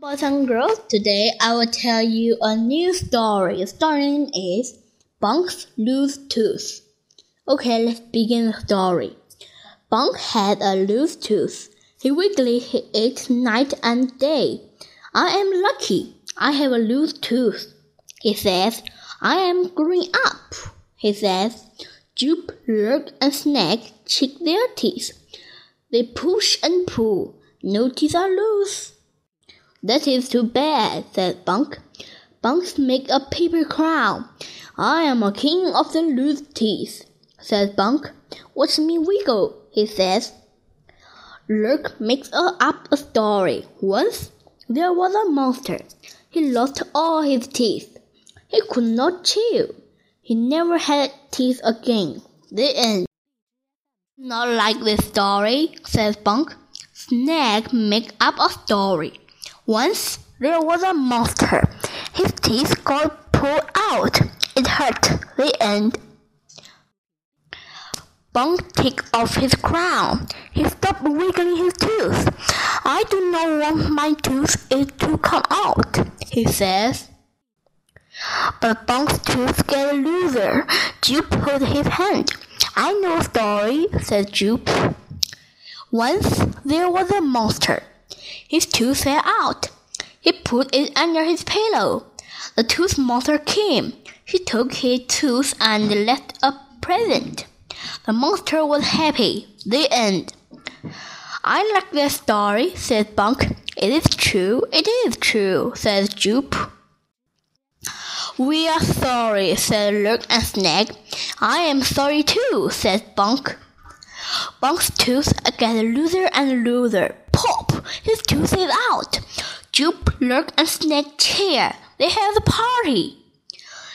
Boys and girls, today I will tell you a new story. The story name is Bonk's Loose Tooth. Okay, let's begin the story. Bonk had a loose tooth. He wiggly he ate night and day. I am lucky. I have a loose tooth. He says, I am growing up. He says, Jupe, Lurk, and Snag check their teeth. They push and pull. No teeth are loose. That is too bad, said Bonk. Bonks make a paper crown. I am a king of the loose teeth, says Bonk. Watch me wiggle, he says. Lurk makes up a story. Once there was a monster. He lost all his teeth. He could not chew. He never had teeth again. The end. Not like this story, says Bonk. Snag make up a story. Once there was a monster. His teeth got pulled out. It hurt. The end. Bonk took off his crown. He stopped wiggling his tooth. I do not want my tooth to come out, he says. But Bonk's tooth get looser. Jupe put his hand. I know a story, said Jupe. Once there was a monster. His tooth fell out. He put it under his pillow. The tooth monster came. He took his tooth and left a present. The monster was happy. The end. I like that story, said Bonk. It is true, it is true, says Jupe. We are sorry, said Lurk and Snag. I am sorry too, said Bonk. Bonk's tooth gets looser and looser. His tooth is out. Jupe, Lurk, and Snag cheer. They have a party.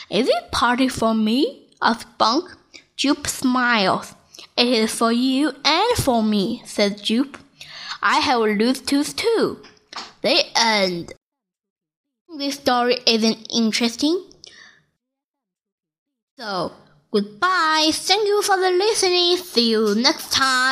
Is it party for me? asked Bonk. Jupe smiles. It is for you and for me, said Jupe. I have a loose tooth too. The end. This story isn't interesting. So, goodbye. Thank you for the listening. See you next time.